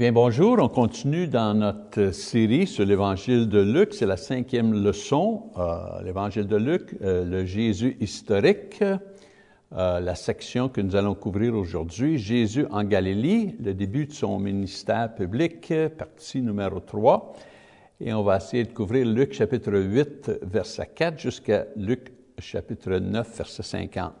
bien, bonjour. On continue dans notre série sur l'Évangile de Luc. C'est la cinquième leçon, euh, l'Évangile de Luc, euh, le Jésus historique, euh, la section que nous allons couvrir aujourd'hui. Jésus en Galilée, le début de son ministère public, partie numéro 3. Et on va essayer de couvrir Luc chapitre 8, verset 4, jusqu'à Luc chapitre 9, verset 50.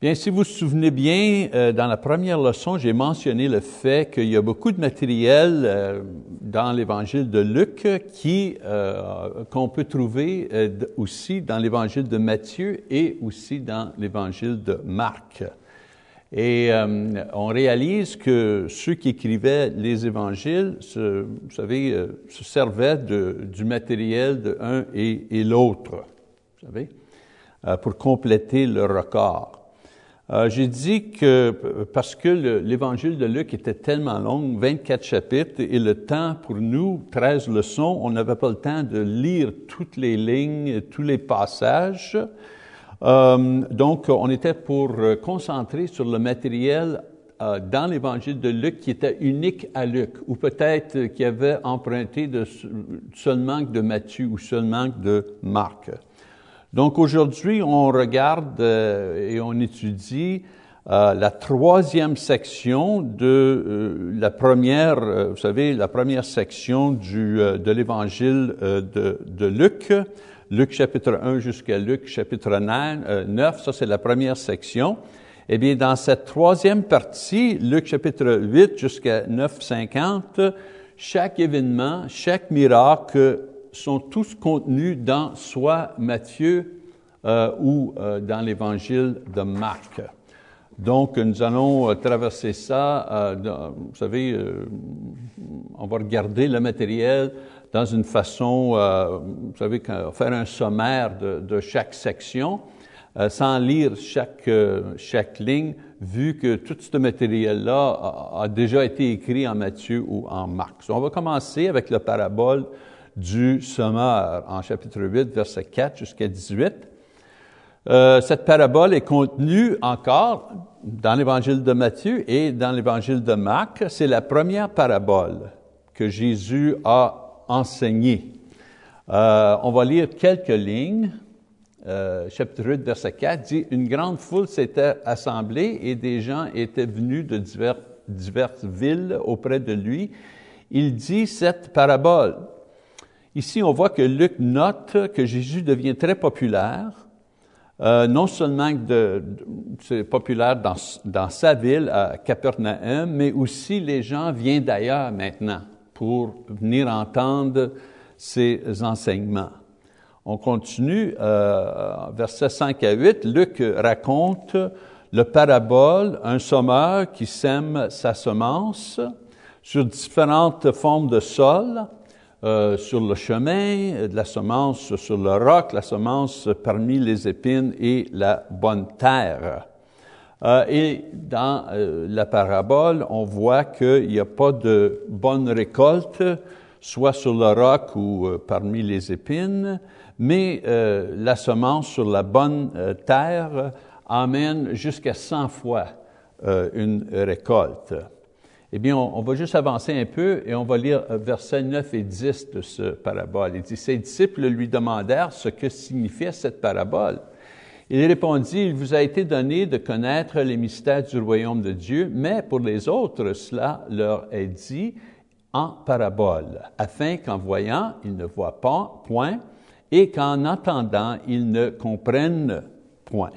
Bien, si vous vous souvenez bien, euh, dans la première leçon, j'ai mentionné le fait qu'il y a beaucoup de matériel euh, dans l'Évangile de Luc qui euh, qu'on peut trouver aussi dans l'Évangile de Matthieu et aussi dans l'Évangile de Marc. Et on réalise que ceux qui écrivaient les évangiles, se, vous savez, se servaient du matériel de un et, et l'autre, vous savez, pour compléter le record. Euh, j'ai dit que parce que l'évangile de Luc était tellement long, 24 chapitres, et le temps pour nous, 13 leçons, on n'avait pas le temps de lire toutes les lignes, tous les passages. Euh, donc, on était pour concentrer sur le matériel euh, dans l'évangile de Luc qui était unique à Luc, ou peut-être qui avait emprunté de, seulement de Matthieu ou seulement de Marc. Donc aujourd'hui, on regarde euh, et on étudie euh, la troisième section de euh, la première, vous savez, la première section du, de l'évangile de, Luc, Luc chapitre 1 jusqu'à Luc chapitre 9, ça c'est la première section. Eh bien, dans cette troisième partie, Luc chapitre 8 jusqu'à 9.50, chaque événement, chaque miracle sont tous contenus dans soit Matthieu euh, ou euh, dans l'Évangile de Marc. Donc, nous allons euh, traverser ça, vous savez, on va regarder le matériel dans une façon, vous savez, faire un sommaire de, chaque section, sans lire chaque, chaque ligne, vu que tout ce matériel-là a, déjà été écrit en Matthieu ou en Marc. on va commencer avec la parabole du sommeur en chapitre 8, verset 4 jusqu'à 18. Euh, cette parabole est contenue encore dans l'évangile de Matthieu et dans l'évangile de Marc. C'est la première parabole que Jésus a enseignée. Euh, on va lire quelques lignes. Euh, chapitre 8, verset 4 dit, Une grande foule s'était assemblée et des gens étaient venus de diverses villes auprès de lui. Il dit cette parabole. Ici, on voit que Luc note que Jésus devient très populaire, euh, non seulement c'est populaire dans, sa ville, à Capernaum, mais aussi les gens viennent d'ailleurs maintenant pour venir entendre ses enseignements. On continue, euh, versets 5 à 8, Luc raconte le parabole, un sommeur qui sème sa semence sur différentes formes de sol, euh, sur le chemin, de la semence sur le roc, la semence parmi les épines et la bonne terre. Euh, et dans euh, la parabole, on voit qu'il n'y a pas de bonne récolte, soit sur le roc ou parmi les épines, mais la semence sur la bonne terre amène jusqu'à 100 fois une récolte. Eh bien, on, va juste avancer un peu et on va lire euh, versets 9 et 10 de ce parabole. Il dit, ses disciples lui demandèrent ce que signifiait cette parabole. Il répondit, il vous a été donné de connaître les mystères du royaume de Dieu, mais pour les autres, cela leur est dit en parabole, afin qu'en voyant, ils ne voient pas, point, et qu'en entendant, ils ne comprennent point.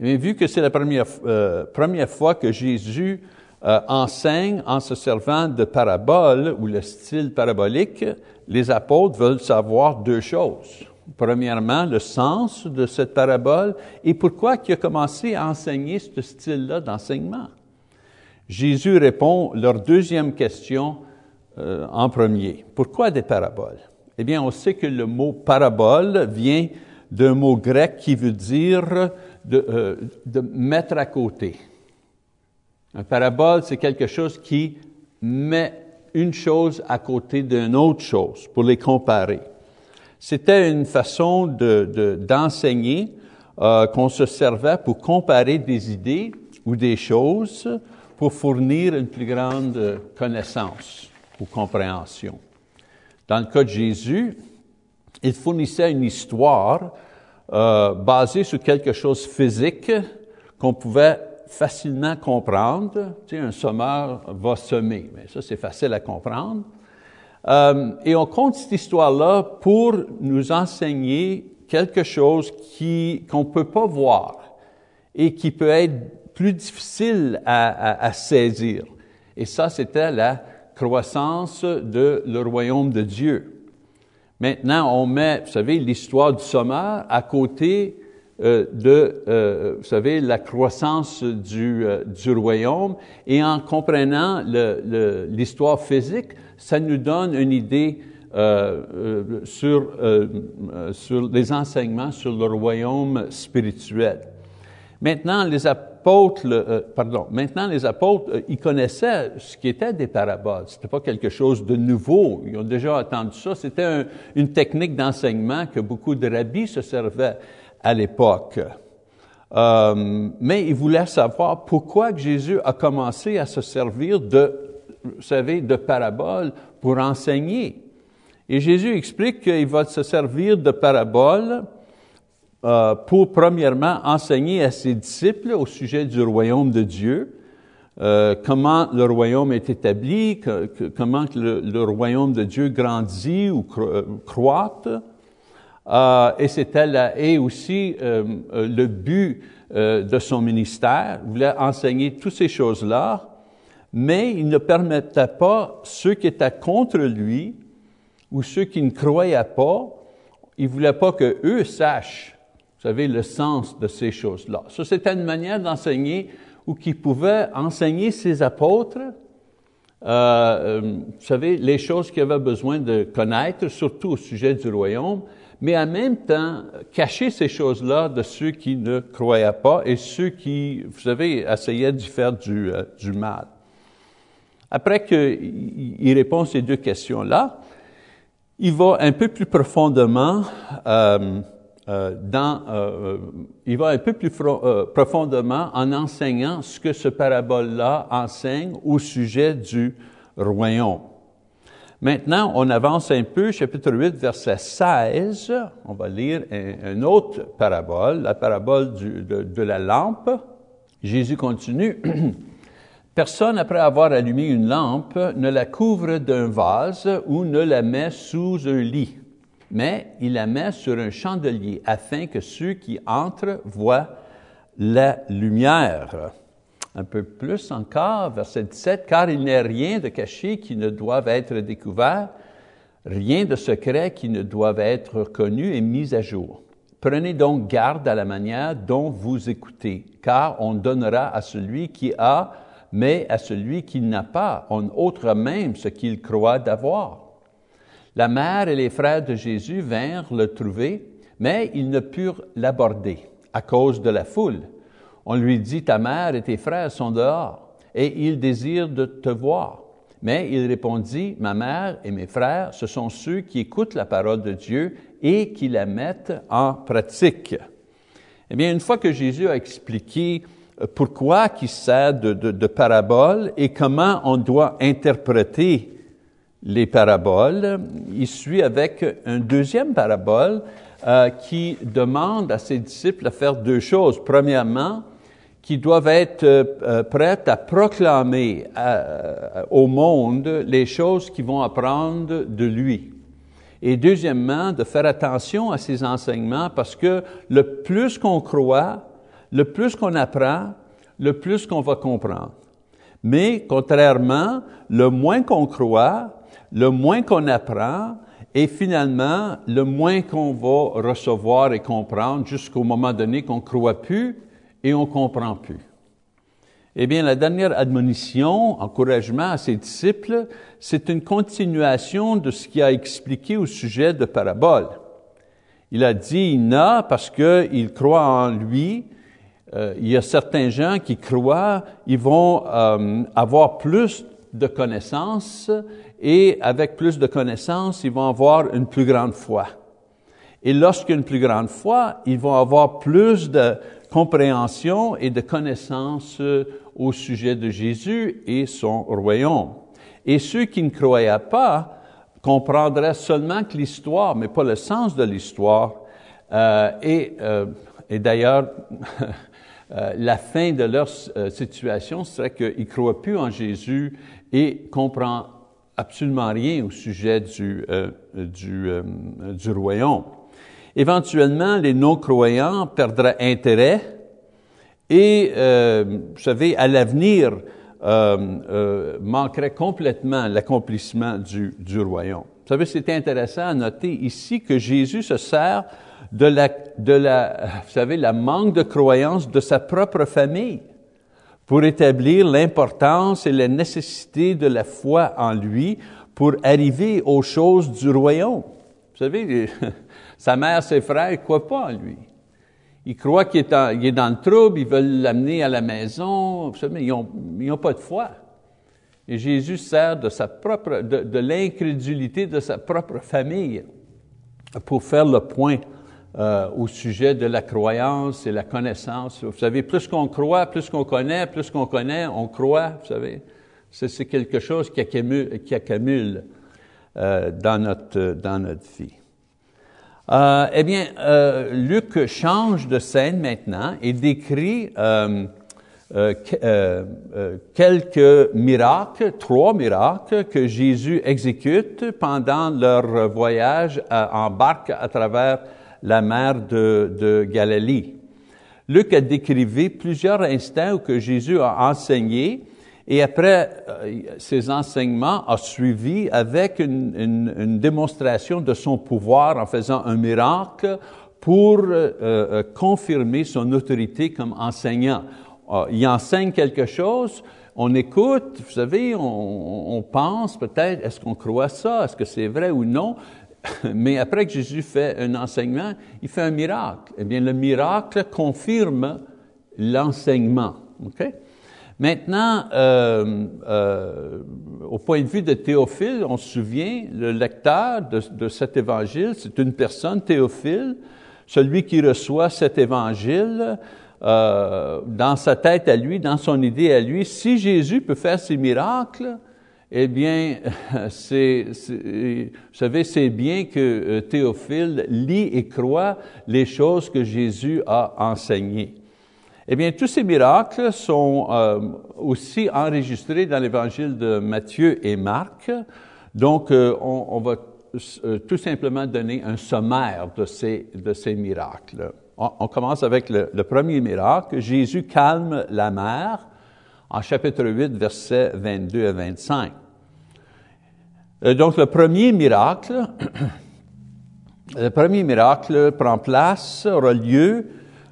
Mais vu que c'est la première, euh, première fois que Jésus euh, enseigne en se servant de paraboles ou le style parabolique, les apôtres veulent savoir deux choses. Premièrement, le sens de cette parabole et pourquoi il a commencé à enseigner ce style-là d'enseignement. Jésus répond leur deuxième question euh, en premier. Pourquoi des paraboles? Eh bien, on sait que le mot parabole vient d'un mot grec qui veut dire de, euh, de mettre à côté. Un parabole, c'est quelque chose qui met une chose à côté d'une autre chose pour les comparer. C'était une façon d'enseigner de, euh, qu'on se servait pour comparer des idées ou des choses pour fournir une plus grande connaissance ou compréhension. Dans le cas de Jésus, il fournissait une histoire euh, basée sur quelque chose physique qu'on pouvait facilement comprendre. Tu sais, un sommeur va semer, mais ça c'est facile à comprendre. Euh, et on compte cette histoire-là pour nous enseigner quelque chose qui qu'on peut pas voir et qui peut être plus difficile à, à, saisir. Et ça, c'était la croissance de le royaume de Dieu. Maintenant, on met, vous savez, l'histoire du sommeur à côté euh, de, euh, vous savez, la croissance du, euh, du royaume, et en comprenant l'histoire physique, ça nous donne une idée euh, sur, sur les enseignements sur le royaume spirituel. Maintenant, les apôtres, pardon, maintenant les apôtres, ils connaissaient ce qui était des paraboles. C'était pas quelque chose de nouveau. Ils ont déjà entendu ça. C'était une technique d'enseignement que beaucoup de rabbis se servaient à l'époque. Euh, mais ils voulaient savoir pourquoi Jésus a commencé à se servir de, vous savez, de paraboles pour enseigner. Et Jésus explique qu'il va se servir de paraboles euh, pour, premièrement, enseigner à ses disciples au sujet du royaume de Dieu, euh, comment le royaume est établi, comment le, royaume de Dieu grandit ou croît. Euh, et c'était et aussi euh, le but de son ministère. Il voulait enseigner toutes ces choses-là, mais il ne permettait pas ceux qui étaient contre lui ou ceux qui ne croyaient pas, il voulait pas que eux sachent, vous savez, le sens de ces choses-là. Ça, c'était une manière d'enseigner ou qui pouvait enseigner ses apôtres, euh, euh, vous savez, les choses qu'ils avaient besoin de connaître, surtout au sujet du royaume, mais en même temps, cacher ces choses-là de ceux qui ne croyaient pas et ceux qui, vous savez, essayaient d'y faire du, euh, mal. Après qu'il répond ces deux questions-là, il va un peu plus profondément euh, euh, dans, il va un peu plus profondément en enseignant ce que ce parabole-là enseigne au sujet du royaume. Maintenant, on avance un peu, chapitre 8, verset 16. On va lire un, autre parabole, la parabole de, de la lampe. Jésus continue. Personne, après avoir allumé une lampe, ne la couvre d'un vase ou ne la met sous un lit, mais il la met sur un chandelier afin que ceux qui entrent voient la lumière. Un peu plus encore, verset 17, car il n'est rien de caché qui ne doive être découvert, rien de secret qui ne doive être connu et mis à jour. Prenez donc garde à la manière dont vous écoutez, car on donnera à celui qui a mais à celui qui n'a pas, en autre même ce qu'il croit d'avoir. La mère et les frères de Jésus vinrent le trouver, mais ils ne purent l'aborder à cause de la foule. On lui dit, ta mère et tes frères sont dehors, et ils désirent de te voir. Mais il répondit, ma mère et mes frères, ce sont ceux qui écoutent la parole de Dieu et qui la mettent en pratique. Eh bien, une fois que Jésus a expliqué pourquoi qui sert de, de, de parabole et comment on doit interpréter les paraboles. Il suit avec un deuxième parabole euh, qui demande à ses disciples de faire deux choses. Premièrement, qu'ils doivent être euh, prêts à proclamer euh, au monde les choses qu'ils vont apprendre de lui. Et deuxièmement, de faire attention à ses enseignements parce que le plus qu'on croit, le plus qu'on apprend, le plus qu'on va comprendre. Mais contrairement, le moins qu'on croit, le moins qu'on apprend, et finalement, le moins qu'on va recevoir et comprendre jusqu'au moment donné qu'on croit plus et on comprend plus. Eh bien, la dernière admonition, encouragement à ses disciples, c'est une continuation de ce qu'il a expliqué au sujet de parabole. Il a dit, il n'a parce qu'il croit en lui, euh, il y a certains gens qui croient, ils vont euh, avoir plus de connaissances et avec plus de connaissances, ils vont avoir une plus grande foi. Et lorsqu'une plus grande foi, ils vont avoir plus de compréhension et de connaissance euh, au sujet de Jésus et son royaume. Et ceux qui ne croyaient pas comprendraient seulement que l'histoire, mais pas le sens de l'histoire. Euh, et, euh, et d'ailleurs, la fin de leur situation serait qu'ils ne croient plus en Jésus et comprennent absolument rien au sujet du, du, du royaume. Éventuellement, les non-croyants perdraient intérêt et, vous savez, à l'avenir, euh, euh, manquerait complètement l'accomplissement du, du royaume. Vous savez, c'est intéressant à noter ici que Jésus se sert de la, de la, vous savez, la manque de croyance de sa propre famille pour établir l'importance et la nécessité de la foi en lui pour arriver aux choses du royaume. Vous savez, sa mère, ses frères, ne croient pas en lui. Ils croient qu'il est, dans le trouble, ils veulent l'amener à la maison, savez, ils n'ont pas de foi. Et Jésus sert de, sa propre, de, l'incrédulité de sa propre famille pour faire le point euh, au sujet de la croyance et la connaissance. Vous savez, plus qu'on croit, plus qu'on connaît, plus qu'on connaît, on croit, vous savez. C'est quelque chose qui accumule, euh, dans notre vie. Euh, eh bien, euh, Luc change de scène maintenant et décrit euh quelques miracles, trois miracles que Jésus exécute pendant leur voyage en barque à travers la mer de, de Galilée. Luc a décrivé plusieurs instants où que Jésus a enseigné et après euh, ces enseignements, a suivi avec une, une, démonstration de son pouvoir en faisant un miracle pour euh, euh, confirmer son autorité comme enseignant. Il enseigne quelque chose, on écoute, vous savez, on, on pense peut-être, est-ce qu'on croit ça, est-ce que c'est vrai ou non, mais après que Jésus fait un enseignement, il fait un miracle. Eh bien, le miracle confirme l'enseignement. Okay? Maintenant, euh, euh, au point de vue de Théophile, on se souvient, le lecteur de, cet évangile, c'est une personne, Théophile, celui qui reçoit cet évangile, euh, dans sa tête à lui, dans son idée à lui, si Jésus peut faire ces miracles, eh bien, c'est, vous savez, c'est bien que Théophile lit et croit les choses que Jésus a enseignées. Eh bien, tous ces miracles sont euh, aussi enregistrés dans l'évangile de Matthieu et Marc. Donc, euh, on, va euh, tout simplement donner un sommaire de ces, miracles. On, commence avec le, premier miracle. Jésus calme la mer en chapitre 8, versets 22 à 25. Euh, donc, le premier miracle, le premier miracle prend place, aura lieu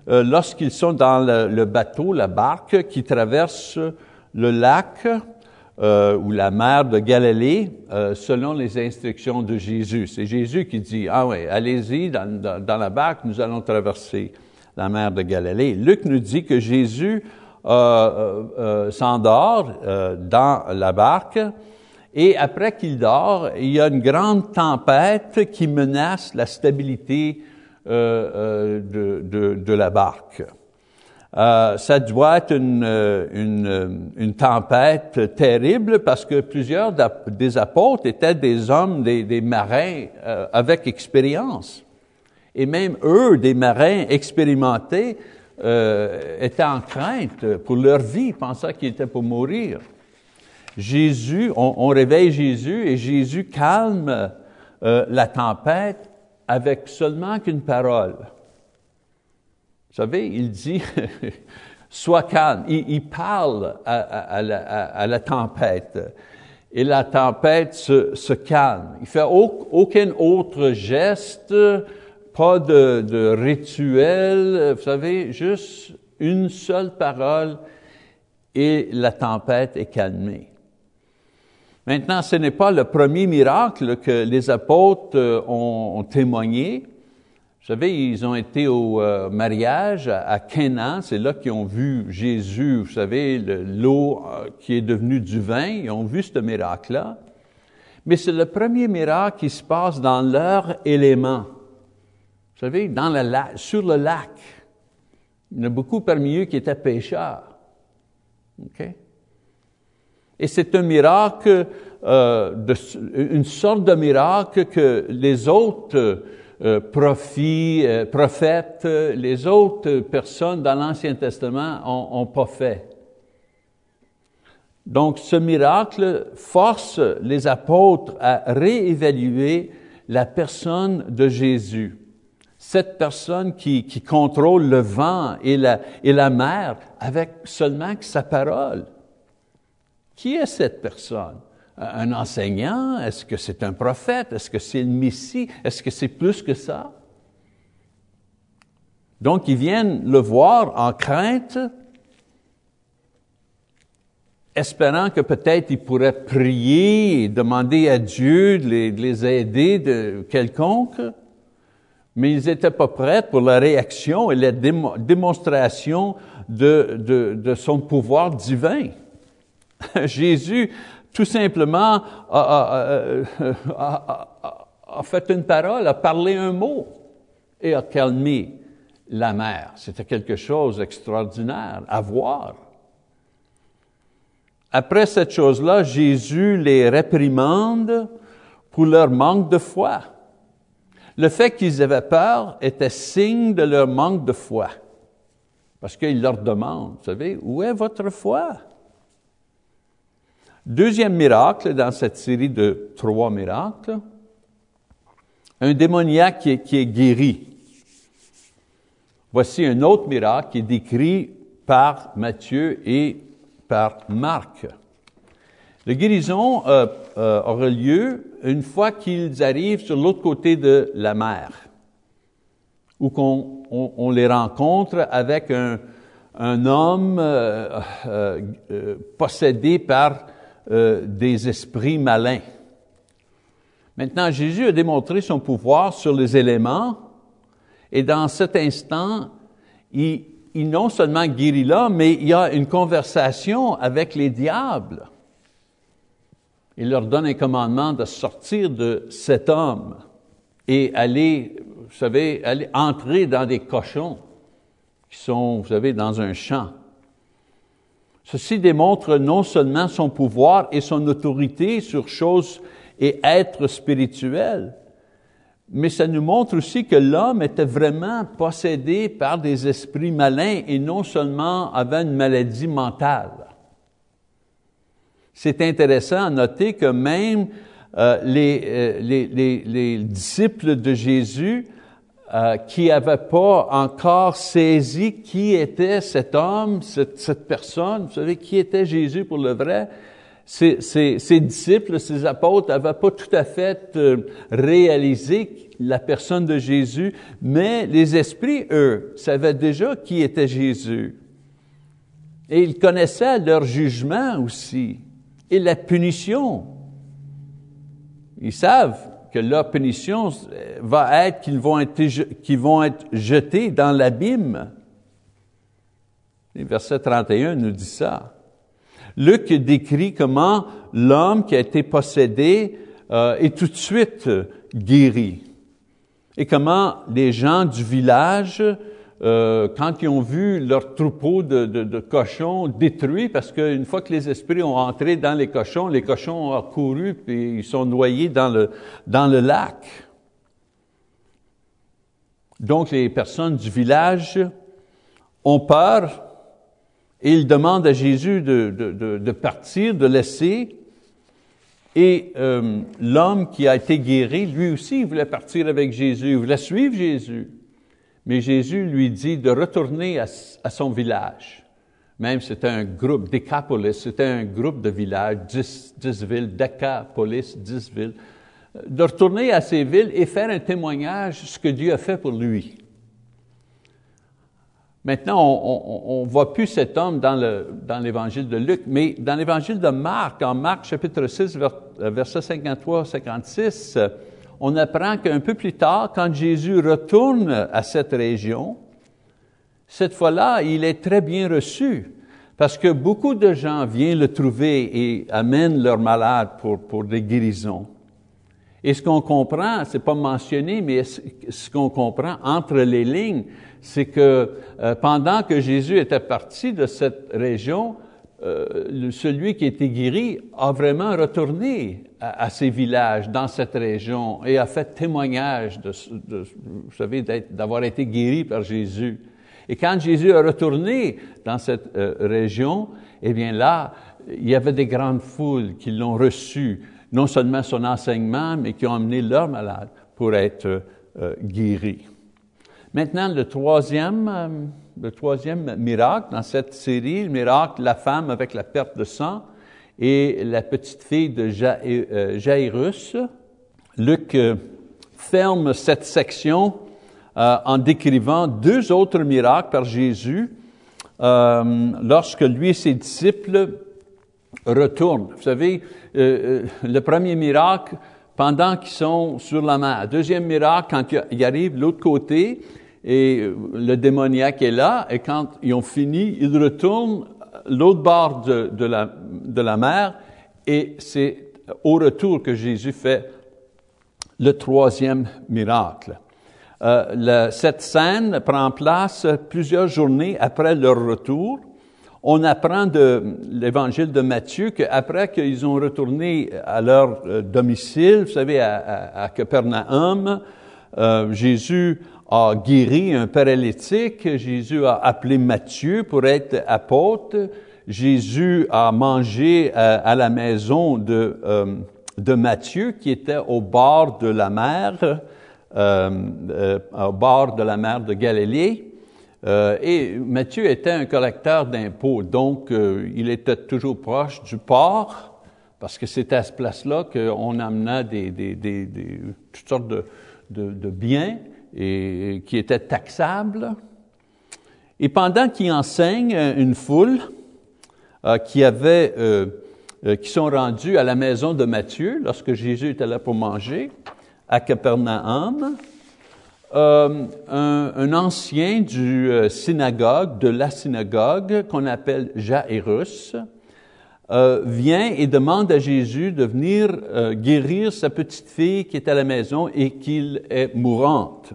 euh, lorsqu'ils sont dans le, bateau, la barque qui traverse le lac euh, ou la mer de Galilée euh, selon les instructions de Jésus. C'est Jésus qui dit, ah oui, allez-y dans, dans, la barque, nous allons traverser la mer de Galilée. Luc nous dit que Jésus s'endort dans la barque et après qu'il dort, il y a une grande tempête qui menace la stabilité euh, euh, de, la barque. Euh, ça doit être une, une, tempête terrible parce que plusieurs des apôtres étaient des hommes, des, marins avec expérience. Et même eux, des marins expérimentés, étaient en crainte pour leur vie, pensant qu'ils étaient pour mourir. Jésus, on, réveille Jésus et Jésus calme la tempête avec seulement qu'une parole. Vous savez, il dit, sois calme. Il, parle à, la, tempête. Et la tempête se, se calme. Il fait aucun autre geste, pas de, de rituel, vous savez, juste une seule parole et la tempête est calmée. Maintenant, ce n'est pas le premier miracle que les apôtres euh, ont, témoigné. Vous savez, ils ont été au euh, mariage à, Canaan, c'est là qu'ils ont vu Jésus, vous savez, l'eau euh, qui est devenue du vin, ils ont vu ce miracle-là. Mais c'est le premier miracle qui se passe dans leur élément. Vous savez, dans le sur le lac, il y en a beaucoup parmi eux qui étaient pêcheurs. OK? Et c'est un miracle, euh, une sorte de miracle que les autres euh, profits, euh, prophètes, les autres personnes dans l'Ancien Testament ont, ont pas fait. Donc, ce miracle force les apôtres à réévaluer la personne de Jésus. Cette personne qui, contrôle le vent et la mer avec seulement sa parole. Qui est cette personne? Un enseignant? Est-ce que c'est un prophète? Est-ce que c'est le Messie? Est-ce que c'est plus que ça? Donc, ils viennent le voir en crainte, espérant que peut-être ils pourraient prier, demander à Dieu de les, de les aider de quelconque, mais ils n'étaient pas prêts pour la réaction et la démonstration de son pouvoir divin. Jésus, tout simplement, a, a, fait une parole, a parlé un mot et a calmé la mer. C'était quelque chose d'extraordinaire à voir. Après cette chose-là, Jésus les réprimande pour leur manque de foi. Le fait qu'ils avaient peur était signe de leur manque de foi. Parce qu'il leur demande, vous savez, où est votre foi? Deuxième miracle dans cette série de trois miracles, un démoniaque qui est, guéri. Voici un autre miracle qui est décrit par Matthieu et par Marc. La guérison euh, euh, aura lieu une fois qu'ils arrivent sur l'autre côté de la mer, ou qu'on on, les rencontre avec un, homme euh possédé par euh, des esprits malins. Maintenant, Jésus a démontré son pouvoir sur les éléments, et dans cet instant, il, non seulement guérit l'homme, mais il y a une conversation avec les diables. Il leur donne un commandement de sortir de cet homme et aller, vous savez, aller entrer dans des cochons qui sont, vous savez, dans un champ. Ceci démontre non seulement son pouvoir et son autorité sur choses et êtres spirituels, mais ça nous montre aussi que l'homme était vraiment possédé par des esprits malins et non seulement avait une maladie mentale. C'est intéressant à noter que même euh, euh, les, disciples de Jésus euh, qui n'avaient pas encore saisi qui était cet homme, cette, personne, vous savez, qui était Jésus pour le vrai? Ses disciples, ses apôtres n'avaient pas tout à fait euh, réalisé la personne de Jésus, mais les esprits, eux, savaient déjà qui était Jésus. Et ils connaissaient leur jugement aussi, et la punition. Ils savent que leur punition va être qu'ils vont être, jetés dans l'abîme. verset 31 nous dit ça. Luc décrit comment l'homme qui a été possédé euh, est tout de suite guéri. Et comment les gens du village euh, quand ils ont vu leur troupeau de, cochons détruit, parce qu'une fois que les esprits ont entré dans les cochons, les cochons ont couru puis ils sont noyés dans le, lac. Donc les personnes du village ont peur et ils demandent à Jésus de partir, de laisser. Et euh, l'homme qui a été guéri, lui aussi, il voulait partir avec Jésus, il voulait suivre Jésus. Mais Jésus lui dit de retourner à, son village. Même c'était un groupe, Décapolis, c'était un groupe de villages, dix, dix villes, Décapolis, dix villes, de retourner à ces villes et faire un témoignage de ce que Dieu a fait pour lui. Maintenant, on ne voit plus cet homme dans l'évangile de Luc, mais dans l'évangile de Marc, en Marc chapitre 6, verset 53-56, on apprend qu'un peu plus tard, quand Jésus retourne à cette région, cette fois-là, il est très bien reçu parce que beaucoup de gens viennent le trouver et amènent leurs malades pour, des guérisons. Et ce qu'on comprend, c'est pas mentionné, mais ce qu'on comprend entre les lignes, c'est que euh, pendant que Jésus était parti de cette région, euh, celui qui était guéri a vraiment retourné à, ces villages, dans cette région, et a fait témoignage de, vous savez, d'avoir été guéri par Jésus. Et quand Jésus est retourné dans cette euh, région, eh bien là, il y avait des grandes foules qui l'ont reçu, non seulement son enseignement, mais qui ont amené leurs malades pour être euh, guéris. Maintenant, le troisième, le troisième miracle dans cette série, le miracle la femme avec la perte de sang et la petite fille de euh, Jairus. Luc euh, ferme cette section en décrivant deux autres miracles par Jésus lorsque lui et ses disciples retournent. Vous savez, le premier miracle, pendant qu'ils sont sur la mer. Deuxième miracle, quand ils arrivent de l'autre côté, et euh, le démoniaque est là, et quand ils ont fini, ils retournent l'autre bord de, la, de la mer, et c'est au retour que Jésus fait le troisième miracle. Euh, cette scène prend place plusieurs journées après leur retour. On apprend de l'évangile de Matthieu qu'après qu'ils ont retourné à leur euh, domicile, vous savez, à, à, Capernaum, Jésus a guéri un paralytique, Jésus a appelé Matthieu pour être apôtre, Jésus a mangé euh, à, la maison de, euh, de Matthieu qui était au bord de la mer, euh, au bord de la mer de Galilée. et Matthieu était un collecteur d'impôts, donc il était toujours proche du port, parce que c'était à ce place-là qu'on amenait des, des, des, des, toutes sortes de, de biens et qui était taxable. Et pendant qu'il enseigne une foule euh, qui avait, euh, euh, qui sont rendus à la maison de Matthieu lorsque Jésus était là pour manger à Capernaum, un, un, ancien du synagogue, de la synagogue qu'on appelle Jairus, euh, vient et demande à Jésus de venir euh, guérir sa petite fille qui est à la maison et qui est mourante.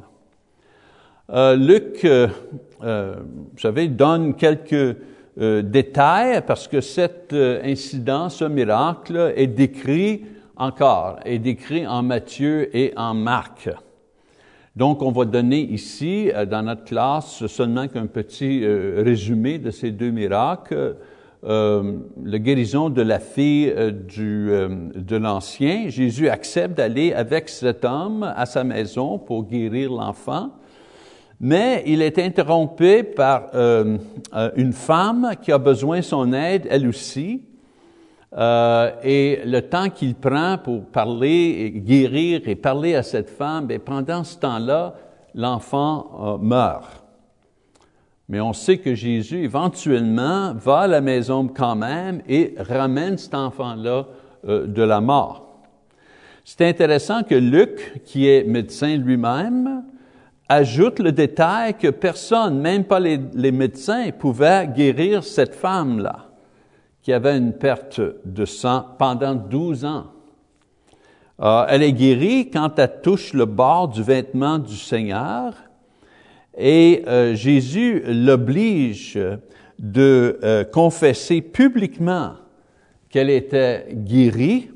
Euh, Luc, euh, vous savez, donne quelques détails parce que cet incident, ce miracle, est décrit encore, est décrit en Matthieu et en Marc. Donc, on va donner ici, dans notre classe, seulement qu'un petit résumé de ces deux miracles euh, la guérison de la fille euh, du, euh, de l'ancien, Jésus accepte d'aller avec cet homme à sa maison pour guérir l'enfant, mais il est interrompu par euh, une femme qui a besoin de son aide, elle aussi, et le temps qu'il prend pour parler, et guérir et parler à cette femme, et pendant ce temps-là, l'enfant meurt. Mais on sait que Jésus, éventuellement, va à la maison quand même et ramène cet enfant-là euh, de la mort. C'est intéressant que Luc, qui est médecin lui-même, ajoute le détail que personne, même pas les, médecins, pouvait guérir cette femme-là, qui avait une perte de sang pendant 12 ans. Euh, elle est guérie quand elle touche le bord du vêtement du Seigneur, et euh, Jésus l'oblige de euh, confesser publiquement qu'elle était guérie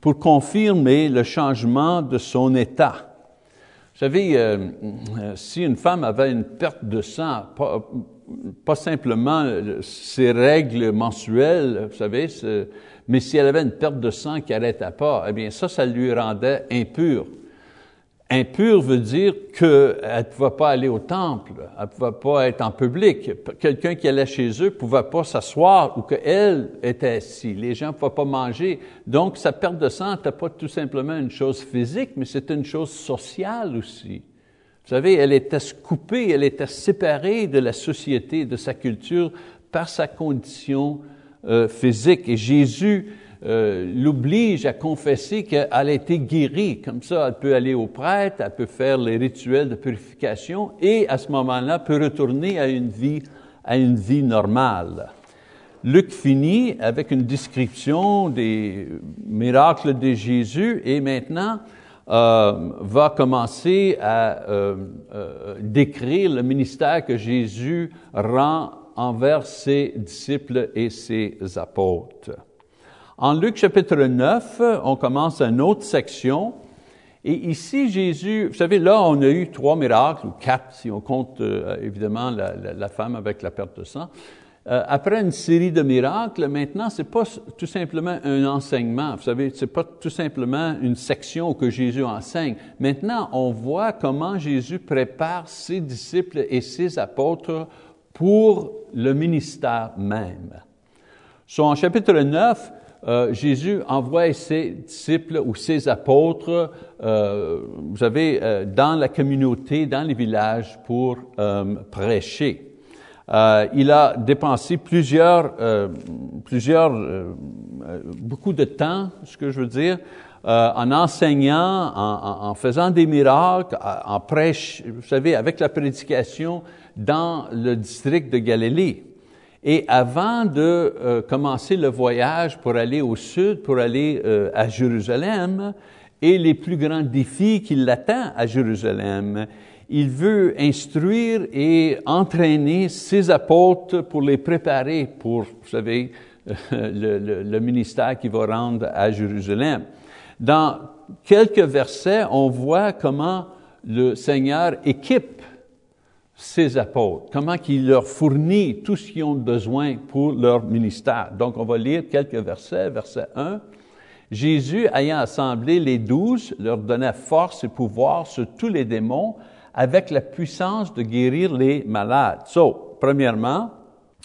pour confirmer le changement de son état. Vous savez, euh, si une femme avait une perte de sang, pas, simplement ses règles mensuelles, vous savez, mais si elle avait une perte de sang qui n'arrêtait pas, eh bien ça, ça lui rendait impure. Impur veut dire qu'elle ne pouvait pas aller au temple, elle ne pouvait pas être en public. Quelqu'un qui allait chez eux ne pouvait pas s'asseoir ou qu'elle était assise. Les gens ne pouvaient pas manger. Donc, sa perte de sang n'était pas tout simplement une chose physique, mais c'était une chose sociale aussi. Vous savez, elle était coupée, elle était séparée de la société, de sa culture par sa condition euh, physique. Et Jésus euh, l'oblige à confesser qu'elle a été guérie. Comme ça, elle peut aller au prêtre, elle peut faire les rituels de purification et à ce moment-là peut retourner à une vie, à une vie normale. Luc finit avec une description des miracles de Jésus et maintenant va commencer à décrire le ministère que Jésus rend envers ses disciples et ses apôtres. En Luc chapitre 9, on commence une autre section. Et ici, Jésus, vous savez, là, on a eu trois miracles, ou quatre, si on compte euh, évidemment la, femme avec la perte de sang. Euh, après une série de miracles, maintenant, c'est pas tout simplement un enseignement. Vous savez, c'est pas tout simplement une section que Jésus enseigne. Maintenant, on voit comment Jésus prépare ses disciples et ses apôtres pour le ministère même. So, en chapitre 9, euh, Jésus envoie ses disciples ou ses apôtres, euh, vous savez, euh, dans la communauté, dans les villages pour prêcher. Il a dépensé plusieurs, plusieurs, beaucoup de temps, ce que je veux dire, en enseignant, en, en, faisant des miracles, en prêche, vous savez, avec la prédication dans le district de Galilée. Et avant de euh, commencer le voyage pour aller au sud, pour aller euh, à Jérusalem, et les plus grands défis qui l'attendent à Jérusalem, il veut instruire et entraîner ses apôtres pour les préparer pour, vous savez, le, le, le ministère qu'il va rendre à Jérusalem. Dans quelques versets, on voit comment le Seigneur équipe ses apôtres, comment il leur fournit tout ce qu'ils ont besoin pour leur ministère. Donc, on va lire quelques versets. Verset 1. Jésus, ayant assemblé les douze, leur donnait force et pouvoir sur tous les démons avec la puissance de guérir les malades. So, premièrement,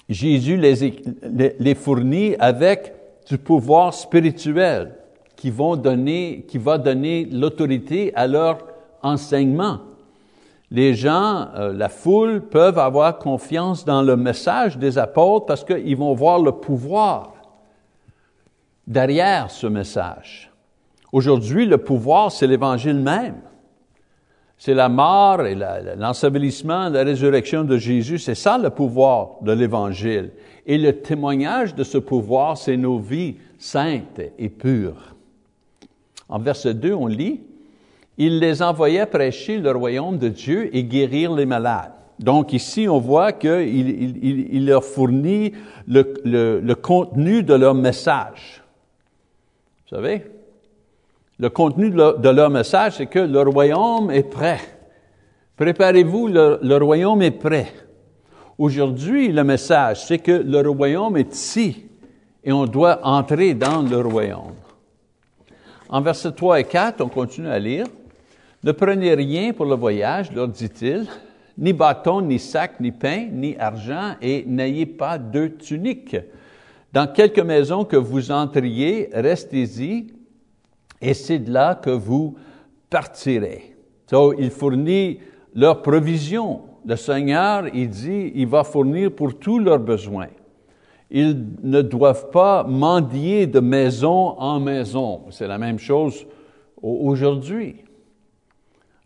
Jésus les, les fournit avec du pouvoir spirituel qui, vont donner, qui va donner l'autorité à leur enseignement les gens, euh, la foule, peuvent avoir confiance dans le message des apôtres parce qu'ils vont voir le pouvoir derrière ce message. Aujourd'hui, le pouvoir, c'est l'Évangile même. C'est la mort et l'ensevelissement, la, résurrection de Jésus. C'est ça le pouvoir de l'Évangile. Et le témoignage de ce pouvoir, c'est nos vies saintes et pures. En verset 2, on lit, il les envoyait prêcher le royaume de Dieu et guérir les malades. Donc ici, on voit qu'il il, leur fournit le, le, contenu de leur message. Vous savez? Le contenu de leur, message, c'est que le royaume est prêt. Préparez-vous, le, le royaume est prêt. Aujourd'hui, le message, c'est que le royaume est ici et on doit entrer dans le royaume. En versets 3 et 4, on continue à lire. Ne prenez rien pour le voyage, leur dit-il, ni bâton, ni sac, ni pain, ni argent, et n'ayez pas deux tuniques. Dans quelque maison que vous entriez, restez-y, et c'est de là que vous partirez. So, il fournit leur provision. Le Seigneur, il dit, il va fournir pour tous leurs besoins. Ils ne doivent pas mendier de maison en maison. C'est la même chose aujourd'hui.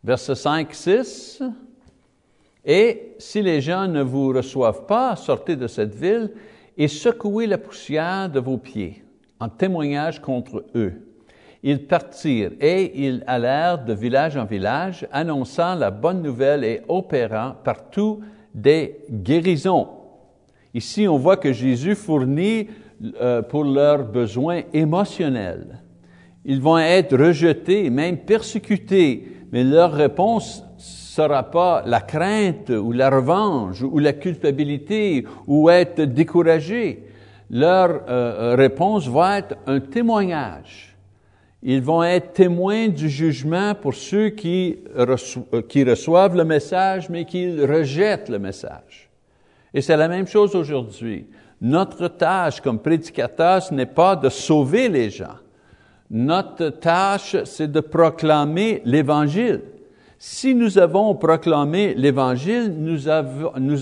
Verset 5, 6. Et si les gens ne vous reçoivent pas, sortez de cette ville et secouez la poussière de vos pieds en témoignage contre eux. Ils partirent et ils allèrent de village en village, annonçant la bonne nouvelle et opérant partout des guérisons. Ici, on voit que Jésus fournit euh, pour leurs besoins émotionnels. Ils vont être rejetés, même persécutés, mais leur réponse sera pas la crainte ou la revanche ou la culpabilité ou être découragé. Leur euh, réponse va être un témoignage. Ils vont être témoins du jugement pour ceux qui, euh, qui reçoivent le message, mais qui rejettent le message. Et c'est la même chose aujourd'hui. Notre tâche comme prédicateur, ce n'est pas de sauver les gens. Notre tâche, c'est de proclamer l'Évangile. Si nous avons proclamé l'Évangile, nous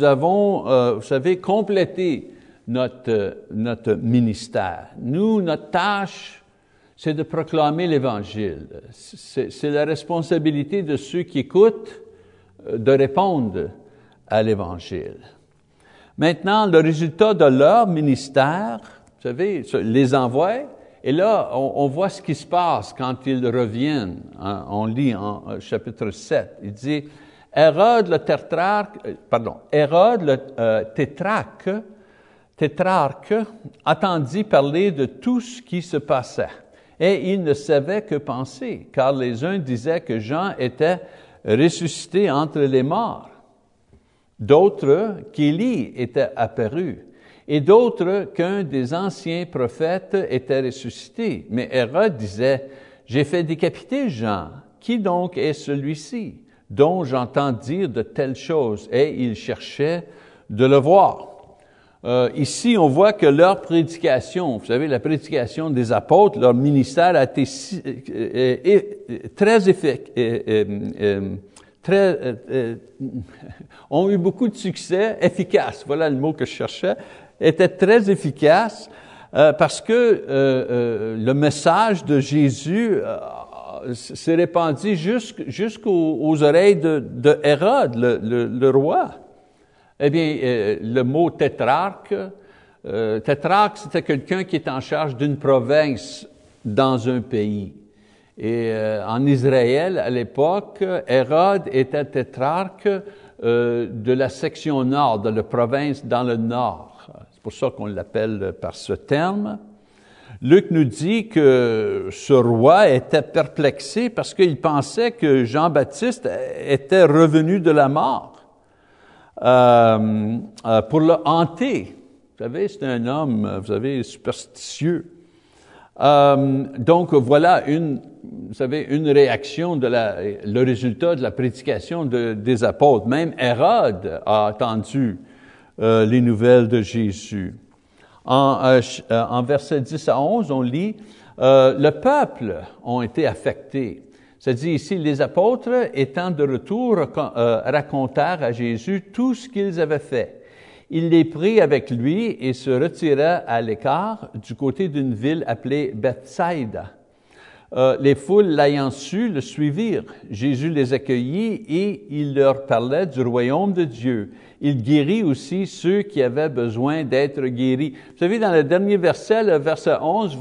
avons, euh, vous savez, complété notre, notre ministère. Nous, notre tâche, c'est de proclamer l'Évangile. C'est la responsabilité de ceux qui écoutent euh, de répondre à l'Évangile. Maintenant, le résultat de leur ministère, vous savez, les envoie, Et là, on, voit ce qui se passe quand ils reviennent. Hein. On lit en chapitre 7. Il dit, Hérode le tétrarque, euh, pardon, Hérode le euh, attendit parler de tout ce qui se passait. Et il ne savait que penser, car les uns disaient que Jean était ressuscité entre les morts, d'autres qu'Élie était apparu, et d'autres qu'un des anciens prophètes était ressuscité. Mais Hérode disait, J'ai fait décapiter Jean. Qui donc est celui-ci dont j'entends dire de telles choses? Et il cherchait de le voir. Euh, ici, on voit que leur prédication, vous savez, la prédication des apôtres, leur ministère a été euh, euh, très efficace, ont eu beaucoup de succès, efficace, voilà le mot que je cherchais, était très efficace parce que le message de Jésus s'est répandu jusqu'aux oreilles de, de Hérode, le, le roi. Eh bien, euh, le mot tétrarque, euh, tétrarque, c'était quelqu'un qui est en charge d'une province dans un pays. Et euh, en Israël, à l'époque, Hérode était tétrarque euh, de la section nord, de la province dans le nord. Pour ça qu'on l'appelle par ce terme. Luc nous dit que ce roi était perplexé parce qu'il pensait que Jean-Baptiste était revenu de la mort. Euh, euh, pour le hanter. Vous savez, c'est un homme, vous savez, superstitieux. Euh, donc voilà une, réaction de la, le résultat de la prédication de, des apôtres. Même Hérode a entendu euh, les nouvelles de Jésus. En, euh, en versets 10 à 11, on lit, le peuple ont été affectés. Dit ici, les apôtres, étant de retour, euh, racontèrent à Jésus tout ce qu'ils avaient fait. Il les prit avec lui et se retira à l'écart du côté d'une ville appelée Bethsaida. Euh, les foules l'ayant su le suivirent. Jésus les accueillit et il leur parlait du royaume de Dieu. Il guérit aussi ceux qui avaient besoin d'être guéris. Vous savez, dans le dernier verset, le verset 11,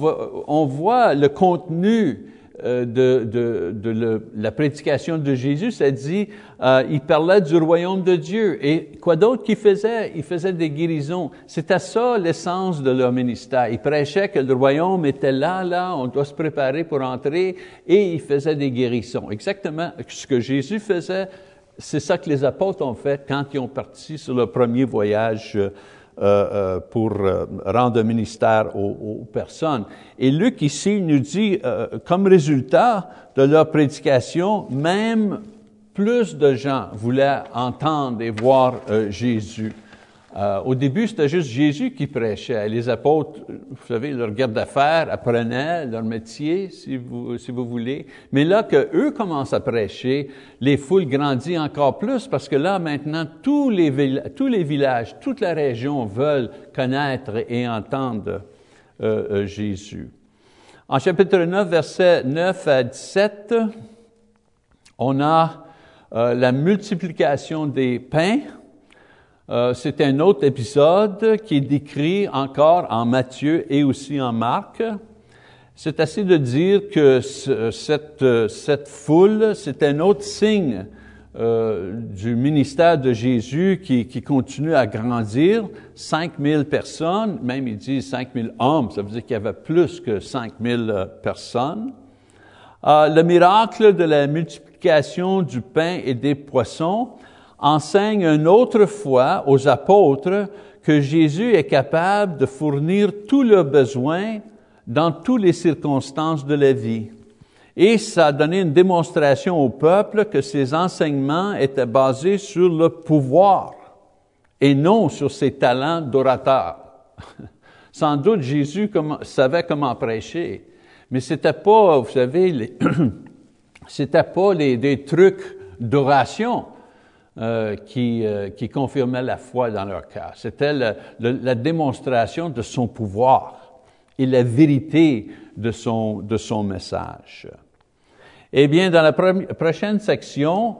on voit le contenu euh, de, de, de la prédication de Jésus, ça dit, euh, il parlait du royaume de Dieu. Et quoi d'autre qu'il faisait? Il faisait des guérisons. C'était ça l'essence de leur ministère. Il prêchait que le royaume était là, là, on doit se préparer pour entrer, et il faisait des guérisons. Exactement ce que Jésus faisait, c'est ça que les apôtres ont fait quand ils ont parti sur le premier voyage euh, euh, pour euh, rendre ministère aux, personnes. Et Luc ici nous dit, comme résultat de leur prédication, même plus de gens voulaient entendre et voir Jésus. Euh, au début, c'était juste Jésus qui prêchait. Les apôtres, vous savez, leur garde d'affaires apprenaient leur métier, si vous, si vous voulez. Mais là que eux commencent à prêcher, les foules grandissent encore plus parce que là, maintenant, tous les, tous les villages, toute la région veulent connaître et entendre euh, euh, Jésus. En chapitre 9, versets 9 à 17, on a la multiplication des pains, euh, c'est un autre épisode qui est décrit encore en Matthieu et aussi en Marc. C'est assez de dire que cette, foule, c'est un autre signe euh, du ministère de Jésus qui, continue à grandir. 5000 personnes, même il dit 5000 hommes, ça veut dire qu'il y avait plus que 5000 euh, personnes. Le miracle de la multiplication du pain et des poissons, enseigne une autre fois aux apôtres que Jésus est capable de fournir tous leurs besoins dans toutes les circonstances de la vie. Et ça a donné une démonstration au peuple que ses enseignements étaient basés sur le pouvoir et non sur ses talents d'orateur. Sans doute Jésus savait comment prêcher, mais c'était pas, vous savez, c'était pas des trucs d'oration. Euh, qui, euh, qui confirmait la foi dans leur cœur. C'était la démonstration de son pouvoir et la vérité de son, de son message. Eh bien, dans la prochaine section,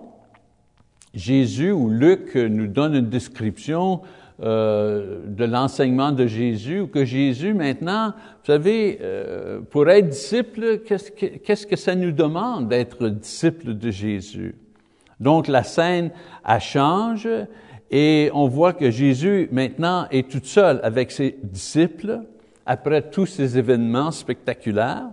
Jésus ou Luc nous donne une description euh, de l'enseignement de Jésus, que Jésus maintenant, vous savez, euh, pour être disciple, qu'est-ce que, qu'est-ce que ça nous demande d'être disciple de Jésus? Donc la scène, elle change et on voit que Jésus maintenant est tout seul avec ses disciples après tous ces événements spectaculaires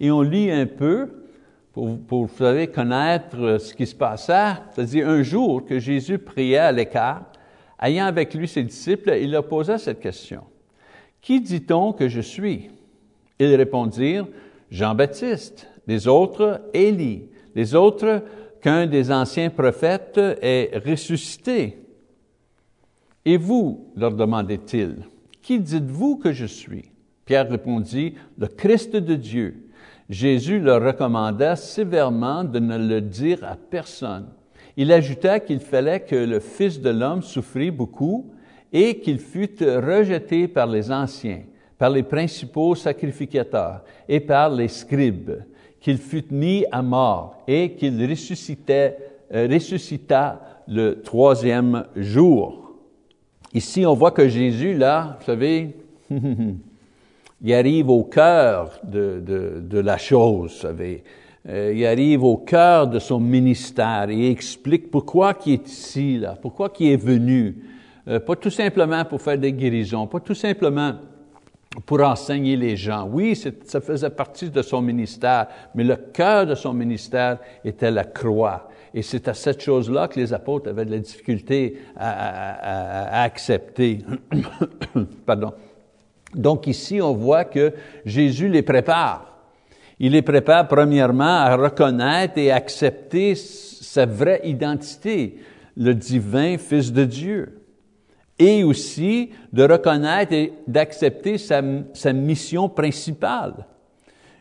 et on lit un peu pour, pour vous savez, connaître ce qui se passait. C'est-à-dire un jour que Jésus priait à l'écart, ayant avec lui ses disciples, il leur posa cette question. Qui dit-on que je suis? Ils répondirent, Jean-Baptiste, les autres, Élie, les autres, qu'un des anciens prophètes est ressuscité. Et vous, leur demandait-il, qui dites-vous que je suis? Pierre répondit, le Christ de Dieu. Jésus leur recommanda sévèrement de ne le dire à personne. Il ajouta qu'il fallait que le Fils de l'homme souffrit beaucoup et qu'il fût rejeté par les anciens, par les principaux sacrificateurs et par les scribes, qu'il fût mis à mort et qu'il ressuscitait, euh, ressuscita le troisième jour. Ici, on voit que Jésus, là, vous savez, il arrive au cœur de, de, la chose, vous savez. Euh, il arrive au cœur de son ministère et explique pourquoi il est ici, là, pourquoi il est venu. Euh, pas tout simplement pour faire des guérisons, pas tout simplement pour enseigner les gens. Oui, ça faisait partie de son ministère, mais le cœur de son ministère était la croix. Et c'est à cette chose-là que les apôtres avaient de la difficulté à, accepter. Pardon. Donc ici, on voit que Jésus les prépare. Il les prépare premièrement à reconnaître et accepter sa vraie identité, le divin Fils de Dieu. Et aussi de reconnaître et d'accepter sa, mission principale.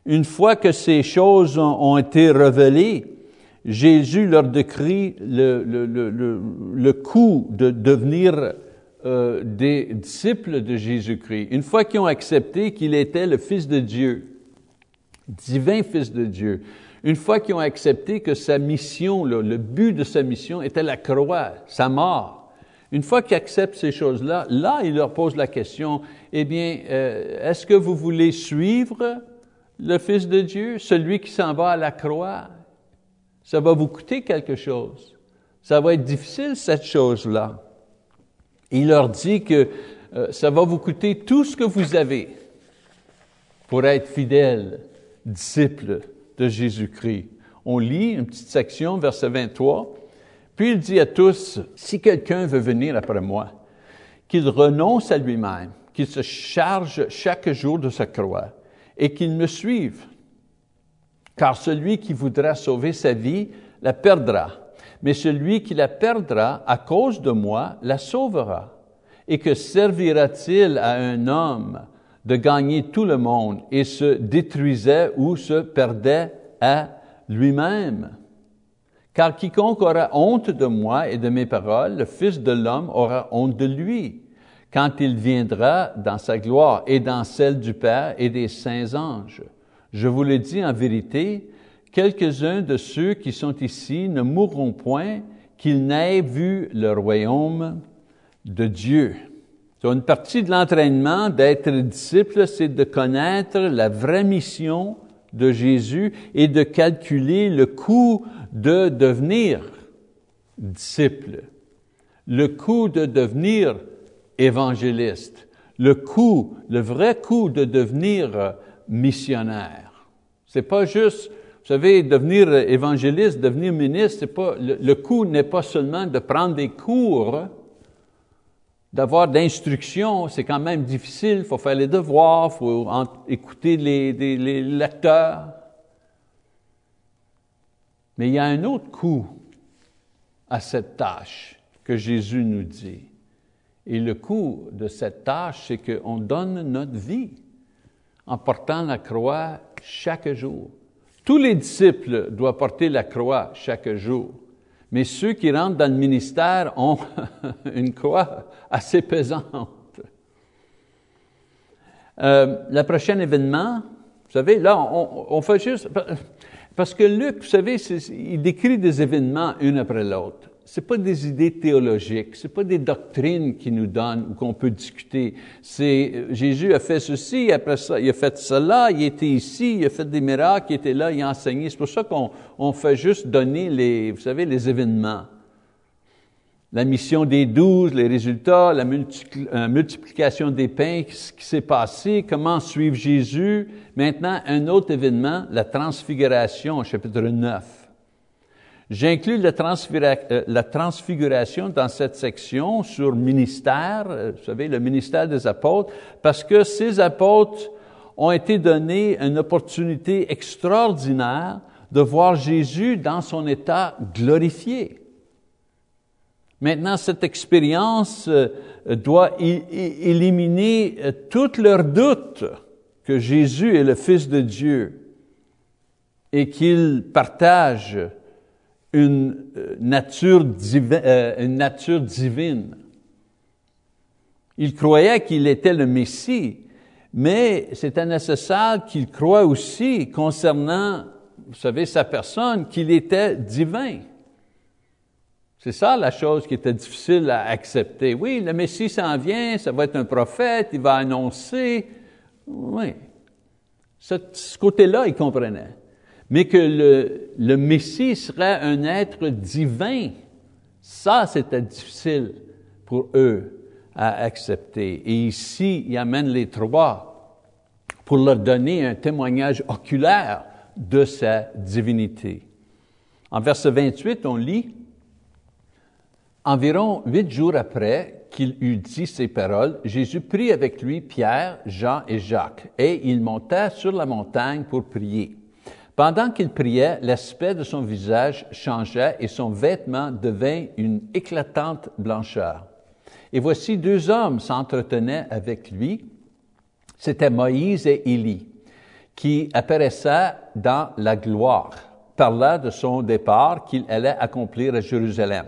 Une fois que ces choses ont, été révélées, Jésus leur décrit le, le, le, le coût de devenir euh, des disciples de Jésus-Christ, une fois qu'ils ont accepté qu'il était le Fils de Dieu, divin Fils de Dieu, une fois qu'ils ont accepté que sa mission, le but de sa mission était la croix, sa mort, une fois qu'ils acceptent ces choses-là, là, il leur pose la question, eh bien, euh, est-ce que vous voulez suivre le Fils de Dieu, celui qui s'en va à la croix? Ça va vous coûter quelque chose. Ça va être difficile, cette chose-là. Il leur dit que euh, ça va vous coûter tout ce que vous avez pour être fidèle, disciple de Jésus-Christ. On lit une petite section, verset 23. Puis il dit à tous, si quelqu'un veut venir après moi, qu'il renonce à lui-même, qu'il se charge chaque jour de sa croix et qu'il me suive. Car celui qui voudra sauver sa vie la perdra mais celui qui la perdra à cause de moi la sauvera. Et que servira-t-il à un homme de gagner tout le monde et se détruisait ou se perdait à lui-même? Car quiconque aura honte de moi et de mes paroles, le Fils de l'homme aura honte de lui, quand il viendra dans sa gloire et dans celle du Père et des saints anges. Je vous le dis en vérité, quelques-uns de ceux qui sont ici ne mourront point qu'ils n'aient vu le royaume de Dieu. Donc, une partie de l'entraînement d'être disciple, c'est de connaître la vraie mission de Jésus et de calculer le coût de devenir disciple, le coût de devenir évangéliste, le coût, le vrai coût de devenir missionnaire. C'est pas juste vous savez, devenir évangéliste, devenir ministre, c'est pas, le, le coût n'est pas seulement de prendre des cours, d'avoir d'instruction, c'est quand même difficile, il faut faire les devoirs, faut écouter les lecteurs. Mais il y a un autre coût à cette tâche que Jésus nous dit. Et le coût de cette tâche, c'est qu'on donne notre vie en portant la croix chaque jour. Tous les disciples doivent porter la croix chaque jour, mais ceux qui rentrent dans le ministère ont une croix assez pesante. Euh, le prochain événement, vous savez, là, on, fait juste... Parce que Luc, vous savez, il décrit des événements un après l'autre. c'est pas des idées théologiques, c'est pas des doctrines qui nous donnent ou qu'on peut discuter. C'est euh, Jésus a fait ceci, après ça, il a fait cela, il était ici, il a fait des miracles, il était là, il a enseigné. C'est pour ça qu'on on fait juste donner les, vous savez, les événements. La mission des douze, les résultats, la euh, multiplication des pains, ce qui s'est passé, comment suivre Jésus. Maintenant, un autre événement, la transfiguration, chapitre 9. J'inclus euh, la, transfiguration dans cette section sur ministère, euh, vous savez, le ministère des apôtres, parce que ces apôtres ont été donnés une opportunité extraordinaire de voir Jésus dans son état glorifié. Maintenant, cette expérience euh, doit éliminer toutes leurs doutes que Jésus est le Fils de Dieu et qu'il partage une euh, nature, divine, euh, une nature divine. Il croyait qu'il était le Messie, mais c'était nécessaire qu'il croie aussi concernant, vous savez, sa personne, qu'il était divin. C'est ça la chose qui était difficile à accepter. Oui, le Messie s'en vient, ça va être un prophète, il va annoncer. Oui. ce côté-là, il comprenait mais que le, le Messie serait un être divin, ça c'était difficile pour eux à accepter. Et ici, il amène les trois pour leur donner un témoignage oculaire de sa divinité. En verset 28, on lit, Environ huit jours après qu'il eut dit ces paroles, Jésus prit avec lui Pierre, Jean et Jacques, et il monta sur la montagne pour prier. Pendant qu'il priait, l'aspect de son visage changea et son vêtement devint une éclatante blancheur. Et voici deux hommes s'entretenaient avec lui. C'était Moïse et Élie, qui apparaissaient dans la gloire, par là de son départ qu'il allait accomplir à Jérusalem.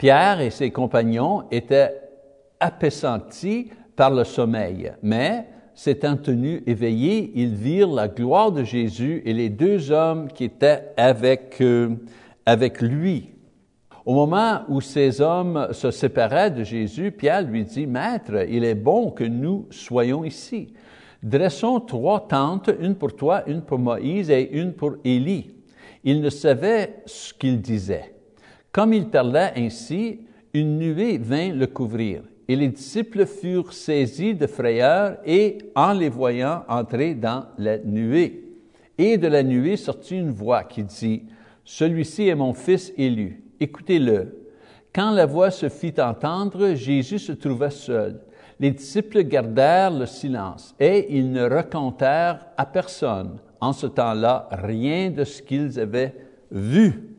Pierre et ses compagnons étaient appesantis par le sommeil, mais s'étant tenus éveillés, ils virent la gloire de Jésus et les deux hommes qui étaient avec, avec lui. Au moment où ces hommes se séparaient de Jésus, Pierre lui dit, Maître, il est bon que nous soyons ici. Dressons trois tentes, une pour toi, une pour Moïse et une pour Élie. Il ne savait ce qu'il disait. Comme il parlait ainsi, une nuée vint le couvrir. Et les disciples furent saisis de frayeur et, en les voyant entrer dans la nuée, et de la nuée sortit une voix qui dit, Celui-ci est mon Fils élu, écoutez-le. Quand la voix se fit entendre, Jésus se trouva seul. Les disciples gardèrent le silence et ils ne racontèrent à personne en ce temps-là rien de ce qu'ils avaient vu.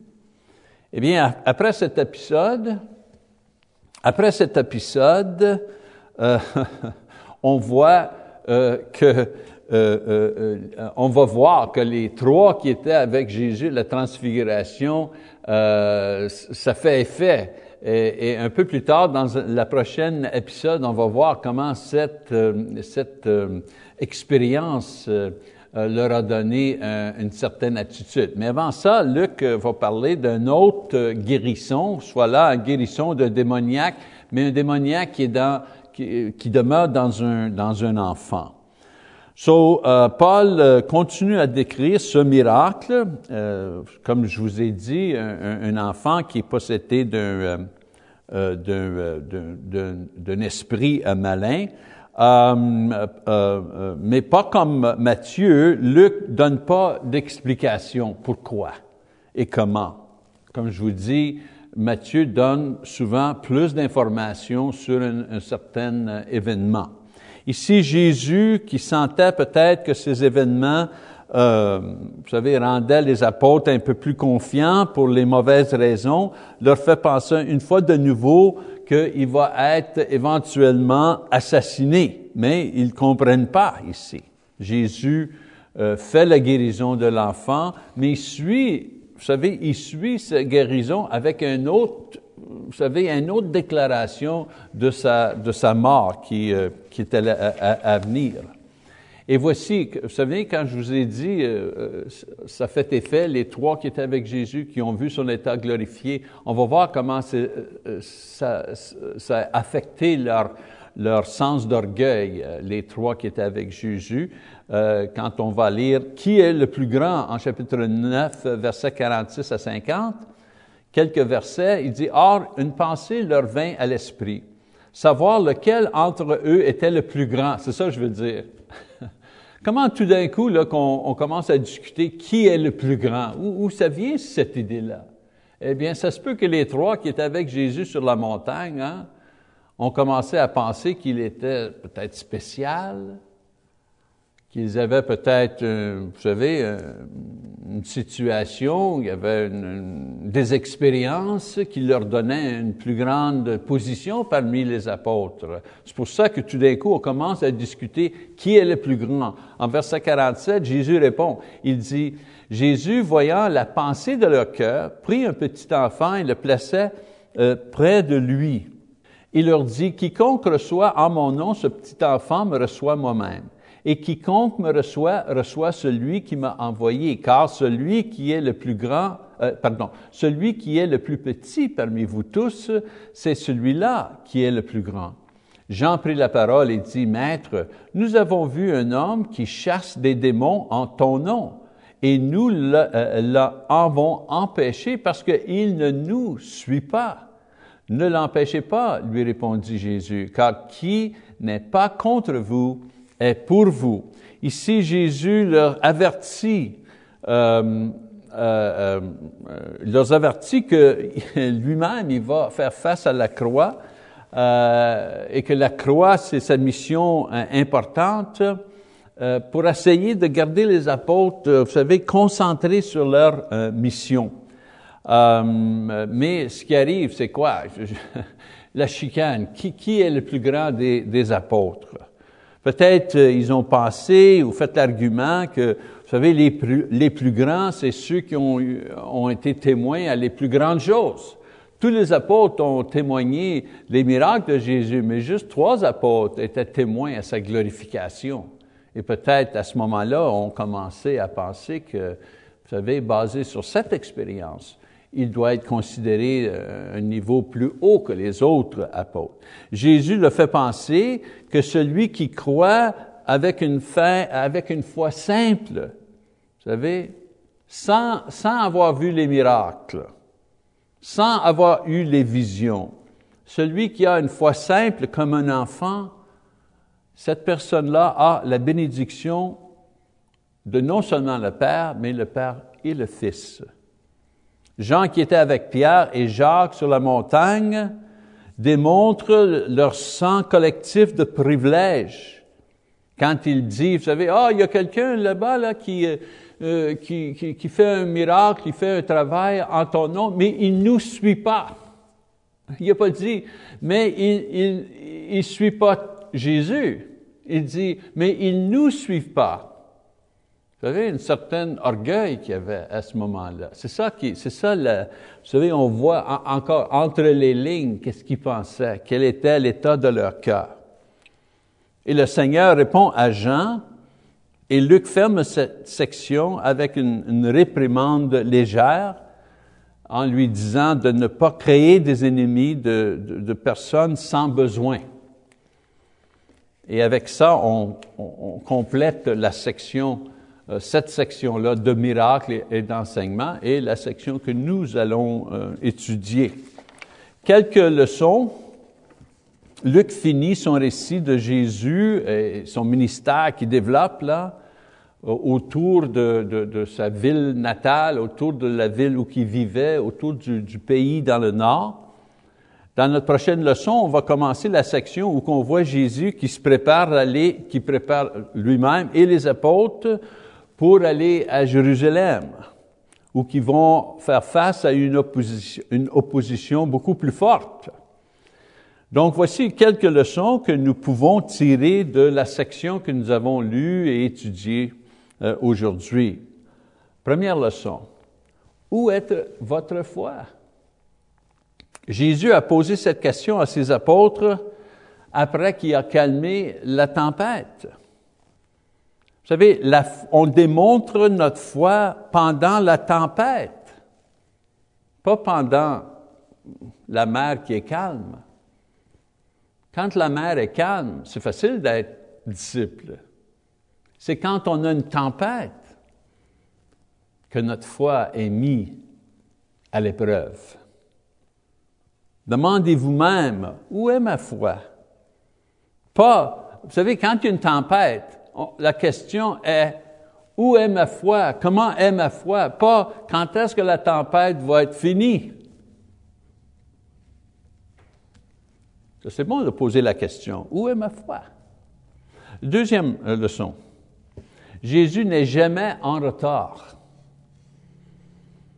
Eh bien, après cet épisode, après cet épisode, euh, on voit euh, que euh, on va voir que les trois qui étaient avec Jésus, la transfiguration, ça fait effet. Et, et, un peu plus tard, dans la prochaine épisode, on va voir comment cette, cette expérience leur a donné euh, une certaine attitude. Mais avant ça, Luc euh, va parler d'un autre guérisson, soit là un guérisson de démoniaque, mais un démoniaque qui, est dans, qui, demeure dans un, dans un enfant. So, Paul continue à décrire ce miracle, comme je vous ai dit, un, enfant qui est possédé d'un d'un esprit malin. Euh, euh, euh, mais pas comme Matthieu, Luc donne pas d'explication pourquoi et comment. Comme je vous dis, Matthieu donne souvent plus d'informations sur un, un, certain événement. Ici, Jésus, qui sentait peut-être que ces événements, euh, vous savez, rendaient les apôtres un peu plus confiants pour les mauvaises raisons, leur fait penser une fois de nouveau qu'il va être éventuellement assassiné, mais ils ne comprennent pas ici. Jésus euh, fait la guérison de l'enfant, mais il suit, vous savez, il suit sa guérison avec un autre, vous savez, une autre déclaration de sa, de sa mort qui, euh, qui était à, venir. Et voici, vous savez, quand je vous ai dit, euh, ça fait effet, les trois qui étaient avec Jésus, qui ont vu son état glorifié, on va voir comment ça, ça, a affecté leur, leur sens d'orgueil, les trois qui étaient avec Jésus. Euh, quand on va lire qui est le plus grand en chapitre 9, versets 46 à 50, quelques versets, il dit, Or, une pensée leur vint à l'esprit, savoir lequel entre eux était le plus grand. C'est ça que je veux dire. Comment tout d'un coup, là, qu'on on commence à discuter qui est le plus grand? Où, où ça vient cette idée-là? Eh bien, ça se peut que les trois qui étaient avec Jésus sur la montagne, hein, ont commencé à penser qu'il était peut-être spécial, qu'ils avaient peut-être, euh, vous savez, euh, une situation, il y avait des expériences qui leur donnaient une plus grande position parmi les apôtres. C'est pour ça que tout d'un coup, on commence à discuter qui est le plus grand. En verset 47, Jésus répond, il dit, Jésus, voyant la pensée de leur cœur, prit un petit enfant et le plaçait euh, près de lui. Il leur dit, quiconque reçoit en mon nom ce petit enfant me reçoit moi-même et quiconque me reçoit, reçoit celui qui m'a envoyé, car celui qui est le plus grand, euh, pardon, celui qui est le plus petit parmi vous tous, c'est celui-là qui est le plus grand. Jean prit la parole et dit, Maître, nous avons vu un homme qui chasse des démons en ton nom, et nous l'avons euh, empêché parce qu'il ne nous suit pas. Ne l'empêchez pas, lui répondit Jésus, car qui n'est pas contre vous pour vous. Ici, Jésus leur avertit, euh, euh, euh, leur avertit que lui-même, il va faire face à la croix euh, et que la croix, c'est sa mission euh, importante euh, pour essayer de garder les apôtres, vous savez, concentrés sur leur mission. mais ce qui arrive, c'est quoi? la chicane. Qui, qui, est le plus grand des, des apôtres? Peut-être euh, ils ont passé ou fait l'argument que, vous savez, les plus, grands, c'est ceux qui ont, ont été témoins à les plus grandes choses. Tous les apôtres ont témoigné des miracles de Jésus, mais juste trois apôtres étaient témoins à sa glorification. Et peut-être à ce moment-là, on commençait à penser que, vous savez, basé sur cette expérience, il doit être considéré euh, un niveau plus haut que les autres apôtres. Jésus le fait penser que celui qui croit avec une, foi simple, vous savez, sans avoir vu les miracles, sans avoir eu les visions, celui qui a une foi simple comme un enfant, cette personne-là a la bénédiction de non seulement le Père, mais le Père et le Fils. Jean qui était avec Pierre et Jacques sur la montagne démontre leur sens collectif de privilège. Quand il dit, vous savez, ah, il y a quelqu'un là-bas là, qui, euh, qui, qui, qui, fait un miracle, qui fait un travail en ton nom, mais il ne nous suit pas. Il n'a pas dit, mais il ne suit pas Jésus. Il dit, mais il ne nous suit pas. Vous savez, une certaine orgueil qu'il y avait à ce moment-là. C'est ça qui, c'est ça, vous savez, on voit encore entre les lignes qu'est-ce qu'ils pensaient, quel était l'état de leur cœur. Et le Seigneur répond à Jean, et Luc ferme cette section avec une, réprimande légère en lui disant de ne pas créer des ennemis de, personnes sans besoin. Et avec ça, on, complète la section cette section-là de miracles et d'enseignement est la section que nous allons euh, étudier. Quelques leçons. Luc finit son récit de Jésus et son ministère qu'il développe là autour de, sa ville natale, autour de la ville où il vivait, autour du, du, pays dans le nord. Dans notre prochaine leçon, on va commencer la section où on voit Jésus qui se prépare à aller, qui prépare lui-même et les apôtres pour aller à Jérusalem, ou qui vont faire face à une opposition, beaucoup plus forte. Donc voici quelques leçons que nous pouvons tirer de la section que nous avons lue et étudiée euh, aujourd'hui. Première leçon, où est votre foi? Jésus a posé cette question à ses apôtres après qu'il a calmé la tempête. Vous savez, on démontre notre foi pendant la tempête, pas pendant la mer qui est calme. Quand la mer est calme, c'est facile d'être disciple. C'est quand on a une tempête que notre foi est mise à l'épreuve. Demandez-vous même, où est ma foi? Pas, vous savez, quand il y a une tempête, la question est, où est ma foi? Comment est ma foi? Pas, quand est-ce que la tempête va être finie? C'est bon de poser la question, où est ma foi? Deuxième euh, leçon, Jésus n'est jamais en retard.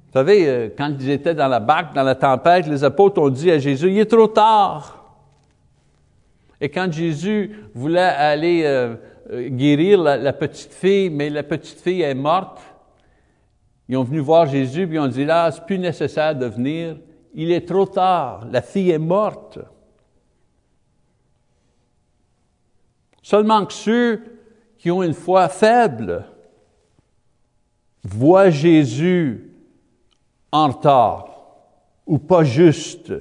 Vous savez, euh, quand ils étaient dans la barque, dans la tempête, les apôtres ont dit à Jésus, il est trop tard. Et quand Jésus voulait aller euh, guérir la, petite fille, mais la petite fille est morte, ils ont venu voir Jésus, puis ils ont dit, là, c'est plus nécessaire de venir, il est trop tard, la fille est morte. Seulement que ceux qui ont une foi faible voient Jésus en retard ou pas juste,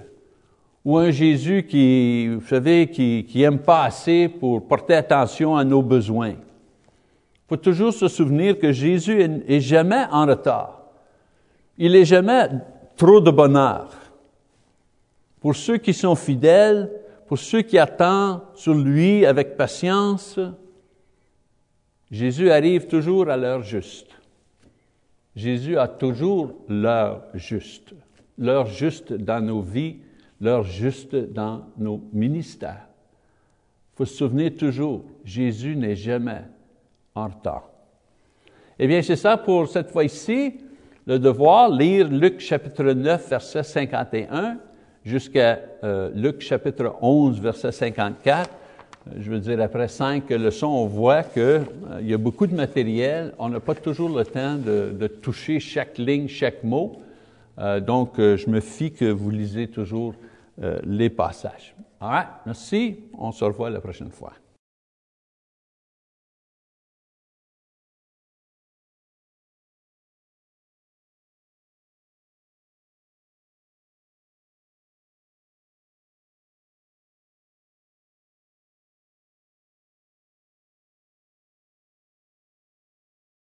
ou un Jésus qui, vous savez, qui, qui aime pas assez pour porter attention à nos besoins. Il faut toujours se souvenir que Jésus est, jamais en retard. Il est jamais trop de bonheur. Pour ceux qui sont fidèles, pour ceux qui attendent sur lui avec patience, Jésus arrive toujours à l'heure juste. Jésus a toujours l'heure juste, l'heure juste dans nos vies, l'heure juste dans nos ministères. Il faut se souvenir toujours, Jésus n'est jamais en retard. Eh bien, c'est ça pour cette fois-ci, le devoir, lire Luc chapitre 9, verset 51 jusqu'à euh, Luc chapitre 11, verset 54 je veux dire, après cinq leçons, on voit qu'il euh, y a beaucoup de matériel. On n'a pas toujours le temps de, toucher chaque ligne, chaque mot. Euh, donc, je me fie que vous lisez toujours les passages. All right, merci. On se revoit la prochaine fois.